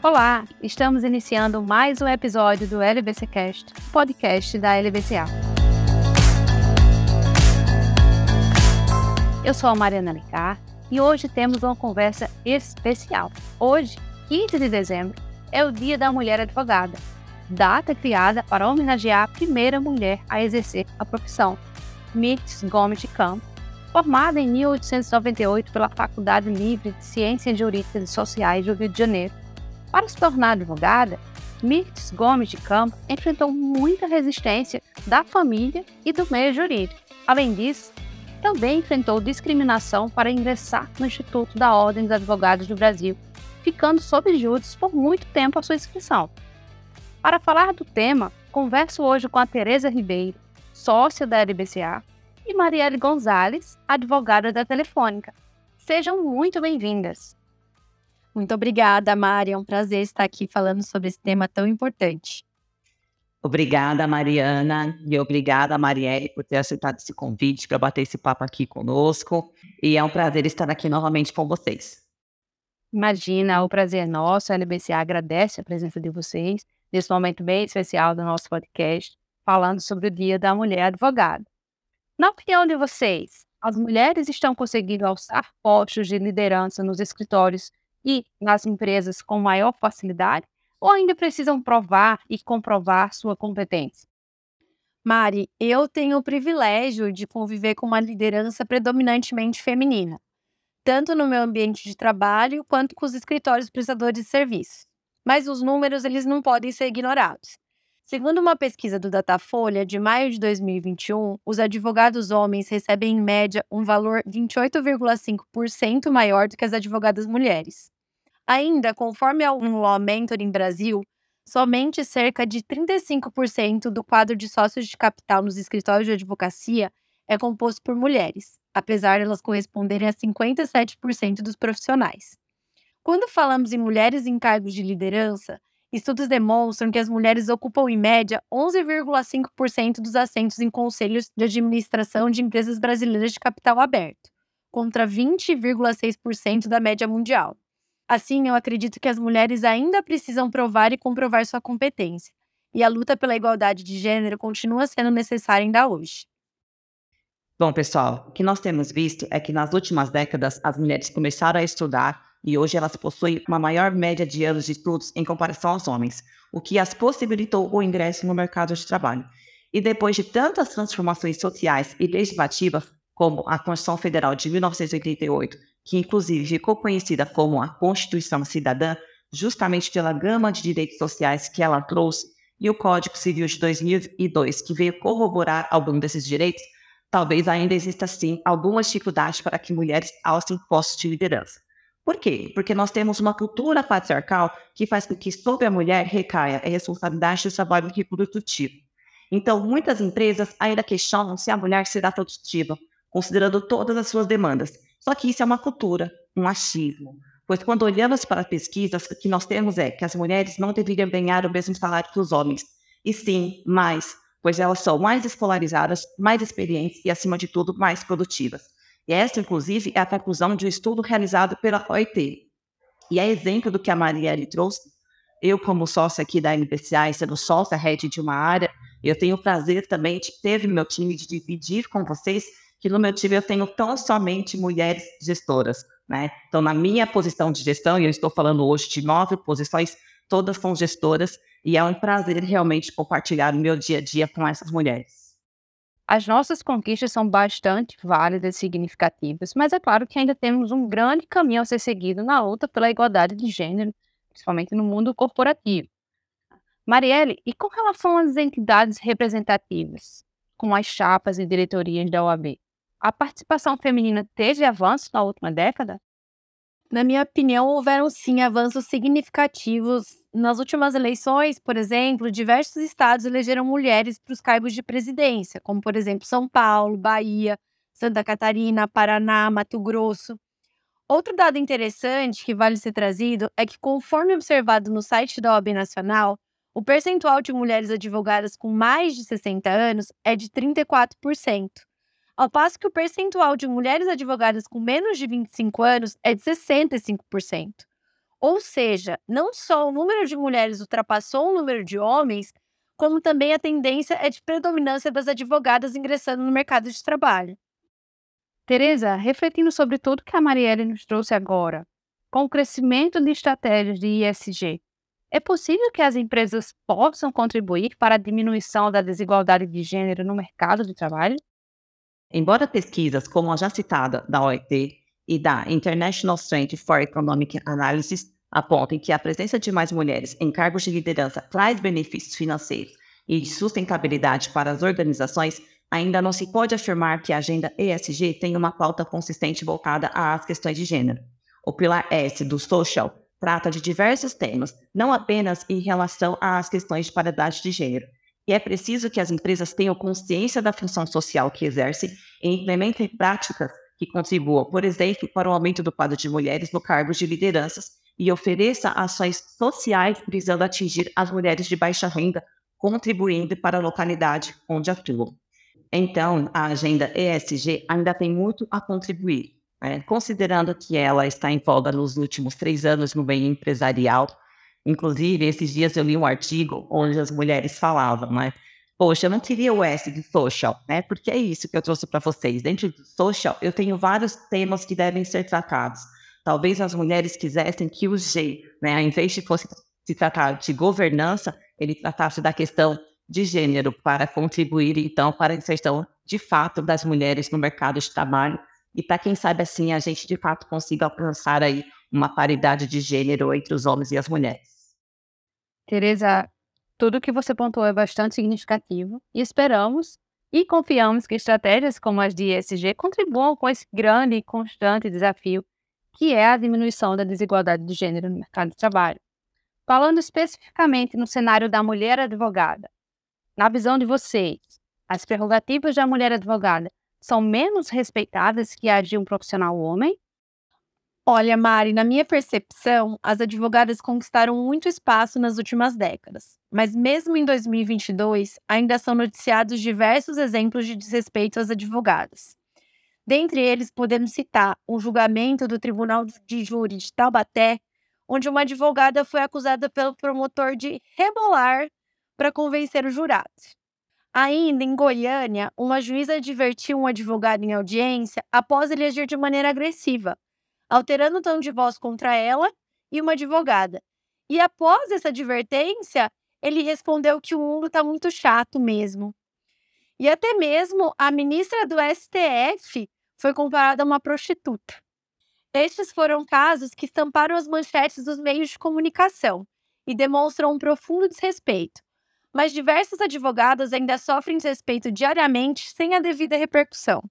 Olá, estamos iniciando mais um episódio do LBCcast, podcast da LBCA. Eu sou a Mariana Licar e hoje temos uma conversa especial. Hoje, 15 de dezembro, é o Dia da Mulher Advogada, data criada para homenagear a primeira mulher a exercer a profissão, Mirtz Gomes de Campos, formada em 1898 pela Faculdade Livre de Ciências Jurídicas e Sociais do Rio de Janeiro para se tornar advogada, Mirtz Gomes de Campos enfrentou muita resistência da família e do meio jurídico. Além disso, também enfrentou discriminação para ingressar no Instituto da Ordem dos Advogados do Brasil, ficando sob júdice por muito tempo a sua inscrição. Para falar do tema, converso hoje com a Tereza Ribeiro, sócia da LBCA, e Marielle Gonzalez, advogada da Telefônica. Sejam muito bem-vindas. Muito obrigada, Mari. É um prazer estar aqui falando sobre esse tema tão importante. Obrigada, Mariana, e obrigada, Marielle, por ter aceitado esse convite para bater esse papo aqui conosco. E é um prazer estar aqui novamente com vocês. Imagina, o prazer é nosso. A LBCA agradece a presença de vocês nesse momento bem especial do nosso podcast, falando sobre o Dia da Mulher Advogada. Na opinião de vocês, as mulheres estão conseguindo alçar postos de liderança nos escritórios e nas empresas com maior facilidade ou ainda precisam provar e comprovar sua competência? Mari, eu tenho o privilégio de conviver com uma liderança predominantemente feminina, tanto no meu ambiente de trabalho quanto com os escritórios prestadores de serviços. Mas os números eles não podem ser ignorados. Segundo uma pesquisa do Datafolha de maio de 2021, os advogados homens recebem em média um valor 28,5% maior do que as advogadas mulheres. Ainda, conforme o Law Mentoring Brasil, somente cerca de 35% do quadro de sócios de capital nos escritórios de advocacia é composto por mulheres, apesar de elas corresponderem a 57% dos profissionais. Quando falamos em mulheres em cargos de liderança, Estudos demonstram que as mulheres ocupam, em média, 11,5% dos assentos em conselhos de administração de empresas brasileiras de capital aberto, contra 20,6% da média mundial. Assim, eu acredito que as mulheres ainda precisam provar e comprovar sua competência, e a luta pela igualdade de gênero continua sendo necessária ainda hoje. Bom, pessoal, o que nós temos visto é que nas últimas décadas as mulheres começaram a estudar e hoje elas possuem uma maior média de anos de estudos em comparação aos homens, o que as possibilitou o ingresso no mercado de trabalho. E depois de tantas transformações sociais e legislativas, como a Constituição Federal de 1988, que inclusive ficou conhecida como a Constituição Cidadã, justamente pela gama de direitos sociais que ela trouxe, e o Código Civil de 2002, que veio corroborar algum desses direitos, talvez ainda exista sim alguma dificuldade para que mulheres alcem postos de liderança. Por quê? Porque nós temos uma cultura patriarcal que faz com que sobre a mulher recaia a responsabilidade do trabalho reprodutivo. Então, muitas empresas ainda questionam se a mulher será produtiva, considerando todas as suas demandas. Só que isso é uma cultura, um achismo. Pois quando olhamos para as pesquisas, o que nós temos é que as mulheres não deveriam ganhar o mesmo salário que os homens. E sim, mais, pois elas são mais escolarizadas, mais experientes e, acima de tudo, mais produtivas. E essa, inclusive, é a conclusão de um estudo realizado pela OIT. E é exemplo do que a Marielle trouxe. Eu, como sócia aqui da MPCA, sendo sócia head de uma área, eu tenho o prazer também de ter meu time de dividir com vocês que no meu time eu tenho tão somente mulheres gestoras. Né? Então, na minha posição de gestão, e eu estou falando hoje de nove posições, todas são gestoras, e é um prazer realmente compartilhar o meu dia a dia com essas mulheres. As nossas conquistas são bastante válidas e significativas, mas é claro que ainda temos um grande caminho a ser seguido na luta pela igualdade de gênero, principalmente no mundo corporativo. Marielle, e com relação às entidades representativas, como as chapas e diretorias da OAB, a participação feminina teve avanço na última década? Na minha opinião, houveram sim avanços significativos. Nas últimas eleições, por exemplo, diversos estados elegeram mulheres para os cargos de presidência, como, por exemplo, São Paulo, Bahia, Santa Catarina, Paraná, Mato Grosso. Outro dado interessante que vale ser trazido é que, conforme observado no site da OAB Nacional, o percentual de mulheres advogadas com mais de 60 anos é de 34% ao passo que o percentual de mulheres advogadas com menos de 25 anos é de 65%. Ou seja, não só o número de mulheres ultrapassou o número de homens, como também a tendência é de predominância das advogadas ingressando no mercado de trabalho. Tereza, refletindo sobre tudo que a Marielle nos trouxe agora, com o crescimento de estratégias de ISG, é possível que as empresas possam contribuir para a diminuição da desigualdade de gênero no mercado de trabalho? Embora pesquisas como a já citada da OIT e da International Center for Economic Analysis apontem que a presença de mais mulheres em cargos de liderança traz benefícios financeiros e de sustentabilidade para as organizações, ainda não se pode afirmar que a agenda ESG tem uma pauta consistente voltada às questões de gênero. O pilar S do Social trata de diversos temas, não apenas em relação às questões de paridade de gênero. E é preciso que as empresas tenham consciência da função social que exercem e implementem práticas que contribuam, por exemplo, para o aumento do quadro de mulheres no cargo de lideranças e ofereça ações sociais visando atingir as mulheres de baixa renda, contribuindo para a localidade onde atuam. Então, a agenda ESG ainda tem muito a contribuir, né? considerando que ela está em voga nos últimos três anos no meio empresarial. Inclusive, esses dias eu li um artigo onde as mulheres falavam, né? Poxa, eu não queria o S de social, né? Porque é isso que eu trouxe para vocês. Dentro do social, eu tenho vários temas que devem ser tratados Talvez as mulheres quisessem que o G, né, ao invés de fosse se tratar de governança, ele tratasse da questão de gênero para contribuir, então, para a inserção de fato das mulheres no mercado de trabalho e para quem sabe assim a gente de fato consiga alcançar aí uma paridade de gênero entre os homens e as mulheres. Tereza, tudo que você pontuou é bastante significativo e esperamos e confiamos que estratégias como as de ESG contribuam com esse grande e constante desafio que é a diminuição da desigualdade de gênero no mercado de trabalho. Falando especificamente no cenário da mulher advogada, na visão de vocês, as prerrogativas da mulher advogada são menos respeitadas que a de um profissional homem? Olha, Mari, na minha percepção, as advogadas conquistaram muito espaço nas últimas décadas. Mas mesmo em 2022, ainda são noticiados diversos exemplos de desrespeito às advogadas. Dentre eles, podemos citar um julgamento do Tribunal de Júri de Taubaté, onde uma advogada foi acusada pelo promotor de rebolar para convencer o jurado. Ainda em Goiânia, uma juíza advertiu um advogado em audiência após ele agir de maneira agressiva, alterando o tom de voz contra ela e uma advogada. E após essa advertência, ele respondeu que o mundo está muito chato mesmo. E até mesmo a ministra do STF foi comparada a uma prostituta. Estes foram casos que estamparam as manchetes dos meios de comunicação e demonstram um profundo desrespeito. Mas diversos advogados ainda sofrem desrespeito diariamente sem a devida repercussão.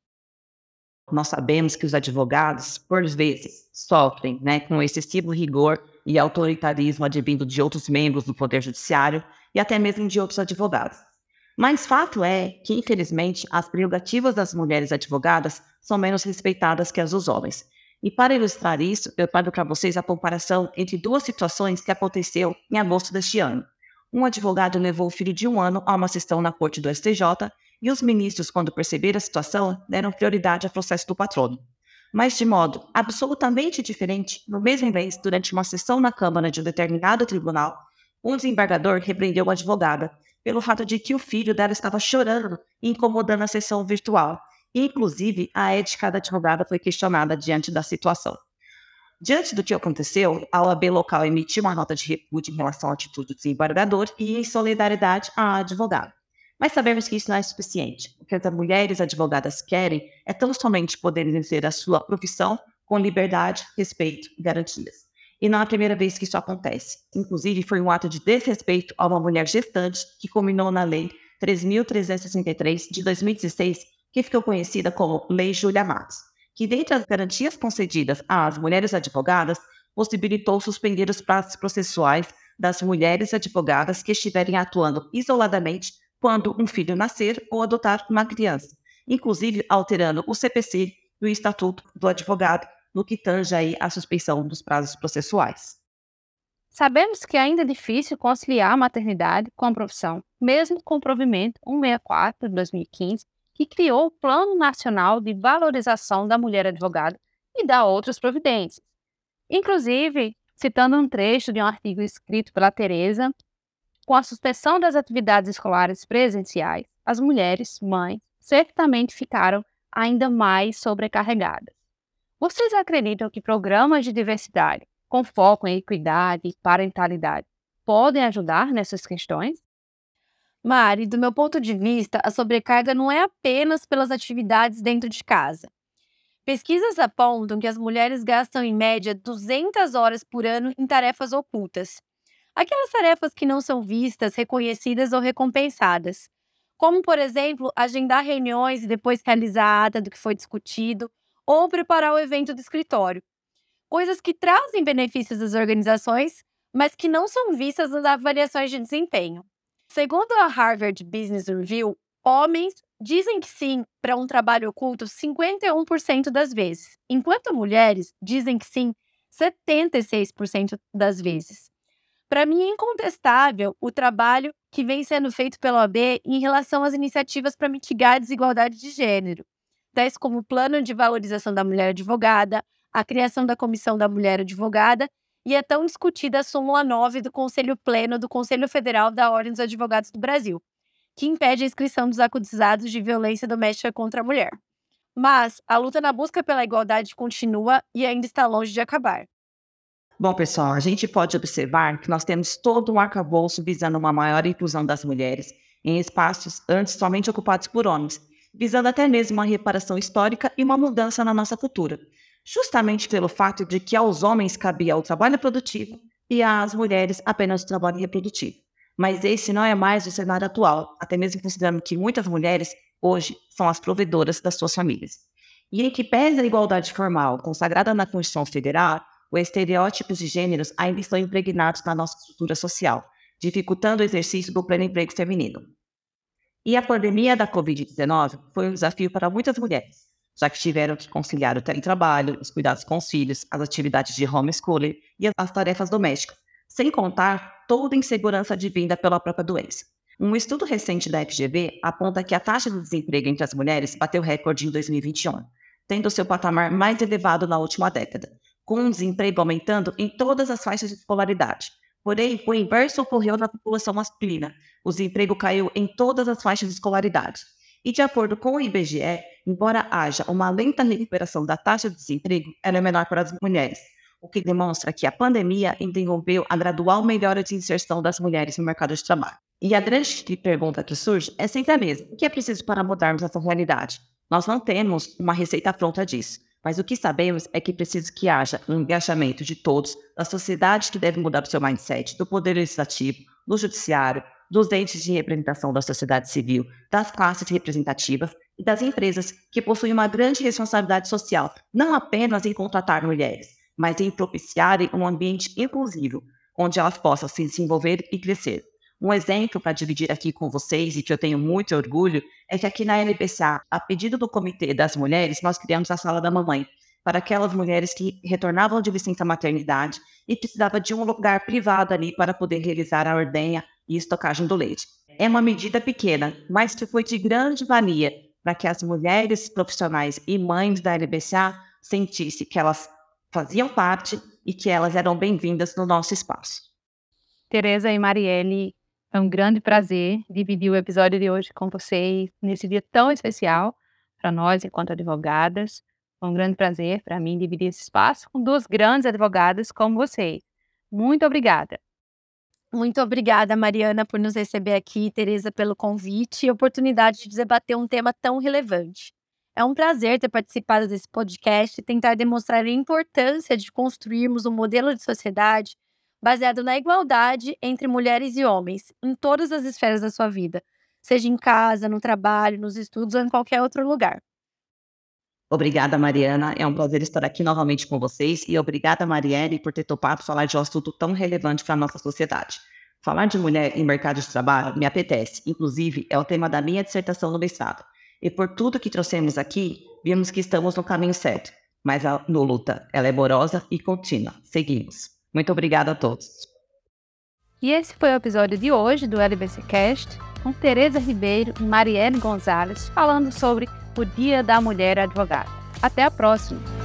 Nós sabemos que os advogados, por vezes, sofrem né, com excessivo rigor e autoritarismo advindo de outros membros do Poder Judiciário e até mesmo de outros advogados. Mas fato é que, infelizmente, as prerrogativas das mulheres advogadas são menos respeitadas que as dos homens. E para ilustrar isso, eu trago para vocês a comparação entre duas situações que aconteceu em agosto deste ano. Um advogado levou o filho de um ano a uma sessão na corte do STJ e os ministros, quando perceberam a situação, deram prioridade ao processo do patrono. Mas de modo absolutamente diferente, no mesmo mês, durante uma sessão na Câmara de um determinado tribunal, um desembargador repreendeu a advogada pelo fato de que o filho dela estava chorando e incomodando a sessão virtual. Inclusive, a ética da advogada foi questionada diante da situação. Diante do que aconteceu, a OAB local emitiu uma nota de repúdio em relação à atitude do desembargador e em solidariedade à advogada. Mas sabemos que isso não é suficiente. O que as mulheres advogadas querem é tão somente poder exercer a sua profissão com liberdade, respeito e garantias. E não é a primeira vez que isso acontece. Inclusive, foi um ato de desrespeito a uma mulher gestante que culminou na Lei 3.363 de 2016, que ficou conhecida como Lei Júlia Matos, que, dentre as garantias concedidas às mulheres advogadas, possibilitou suspender os prazos processuais das mulheres advogadas que estiverem atuando isoladamente quando um filho nascer ou adotar uma criança, inclusive alterando o CPC e o Estatuto do Advogado no que tange aí a suspensão dos prazos processuais. Sabemos que ainda é difícil conciliar a maternidade com a profissão, mesmo com o provimento 164 de 2015, que criou o Plano Nacional de Valorização da Mulher Advogada e dá outras providências. Inclusive, citando um trecho de um artigo escrito pela Teresa, com a suspensão das atividades escolares presenciais, as mulheres, mães, certamente ficaram ainda mais sobrecarregadas. Vocês acreditam que programas de diversidade, com foco em equidade e parentalidade, podem ajudar nessas questões? Mari, do meu ponto de vista, a sobrecarga não é apenas pelas atividades dentro de casa. Pesquisas apontam que as mulheres gastam em média 200 horas por ano em tarefas ocultas. Aquelas tarefas que não são vistas, reconhecidas ou recompensadas. Como, por exemplo, agendar reuniões e depois realizar a ata do que foi discutido, ou preparar o evento do escritório. Coisas que trazem benefícios às organizações, mas que não são vistas nas avaliações de desempenho. Segundo a Harvard Business Review, homens dizem que sim para um trabalho oculto 51% das vezes, enquanto mulheres dizem que sim 76% das vezes. Para mim é incontestável o trabalho que vem sendo feito pela OAB em relação às iniciativas para mitigar a desigualdade de gênero, tais como o Plano de Valorização da Mulher Advogada, a criação da Comissão da Mulher Advogada e a tão discutida súmula 9 do Conselho Pleno do Conselho Federal da Ordem dos Advogados do Brasil, que impede a inscrição dos acusados de violência doméstica contra a mulher. Mas a luta na busca pela igualdade continua e ainda está longe de acabar. Bom, pessoal, a gente pode observar que nós temos todo um arcabouço visando uma maior inclusão das mulheres em espaços antes somente ocupados por homens, visando até mesmo uma reparação histórica e uma mudança na nossa cultura justamente pelo fato de que aos homens cabia o trabalho produtivo e às mulheres apenas o trabalho reprodutivo. Mas esse não é mais o cenário atual, até mesmo considerando que muitas mulheres hoje são as provedoras das suas famílias. E em que pese a igualdade formal consagrada na Constituição Federal, os estereótipos de gêneros ainda estão impregnados na nossa estrutura social, dificultando o exercício do pleno emprego feminino. E a pandemia da Covid-19 foi um desafio para muitas mulheres, já que tiveram que conciliar o teletrabalho, os cuidados com os filhos, as atividades de homeschooling e as tarefas domésticas, sem contar toda a insegurança advinda pela própria doença. Um estudo recente da FGV aponta que a taxa de desemprego entre as mulheres bateu recorde em 2021, tendo seu patamar mais elevado na última década, com desemprego aumentando em todas as faixas de escolaridade. Porém, o inverso ocorreu na população masculina. O desemprego caiu em todas as faixas de escolaridade. E de acordo com o IBGE, embora haja uma lenta recuperação da taxa de desemprego, ela é menor para as mulheres, o que demonstra que a pandemia interrompeu a gradual melhora de inserção das mulheres no mercado de trabalho. E a grande pergunta que surge é sempre a mesma: o que é preciso para mudarmos essa realidade? Nós não temos uma receita pronta disso, mas o que sabemos é que preciso que haja um engajamento de todos, da sociedade que deve mudar o seu mindset, do poder legislativo, do judiciário, dos entes de representação da sociedade civil, das classes representativas e das empresas que possuem uma grande responsabilidade social, não apenas em contratar mulheres, mas em propiciarem um ambiente inclusivo, onde elas possam se desenvolver e crescer. Um exemplo para dividir aqui com vocês e que eu tenho muito orgulho é que aqui na LBCA, a pedido do Comitê das Mulheres, nós criamos a Sala da Mamãe para aquelas mulheres que retornavam de licença maternidade e precisavam de um lugar privado ali para poder realizar a ordenha e estocagem do leite. É uma medida pequena, mas que foi de grande valia para que as mulheres profissionais e mães da LBCA sentissem que elas faziam parte e que elas eram bem-vindas no nosso espaço. Tereza e Marielle, é um grande prazer dividir o episódio de hoje com vocês nesse dia tão especial para nós enquanto advogadas. É um grande prazer para mim dividir esse espaço com duas grandes advogadas como vocês. Muito obrigada. Muito obrigada, Mariana, por nos receber aqui, Tereza, pelo convite e oportunidade de debater um tema tão relevante. É um prazer ter participado desse podcast e tentar demonstrar a importância de construirmos um modelo de sociedade baseado na igualdade entre mulheres e homens em todas as esferas da sua vida, seja em casa, no trabalho, nos estudos ou em qualquer outro lugar. Obrigada, Mariana. É um prazer estar aqui novamente com vocês e obrigada, Marielle, por ter topado falar de um assunto tão relevante para a nossa sociedade. Falar de mulher em mercado de trabalho me apetece, inclusive é o tema da minha dissertação no mestrado. E por tudo que trouxemos aqui, vimos que estamos no caminho certo. Mas a no luta, ela é morosa e contínua. Seguimos. Muito obrigada a todos. E esse foi o episódio de hoje do LBC Cast, com Tereza Ribeiro e Marielle Gonzalez falando sobre o Dia da Mulher Advogada. Até a próxima!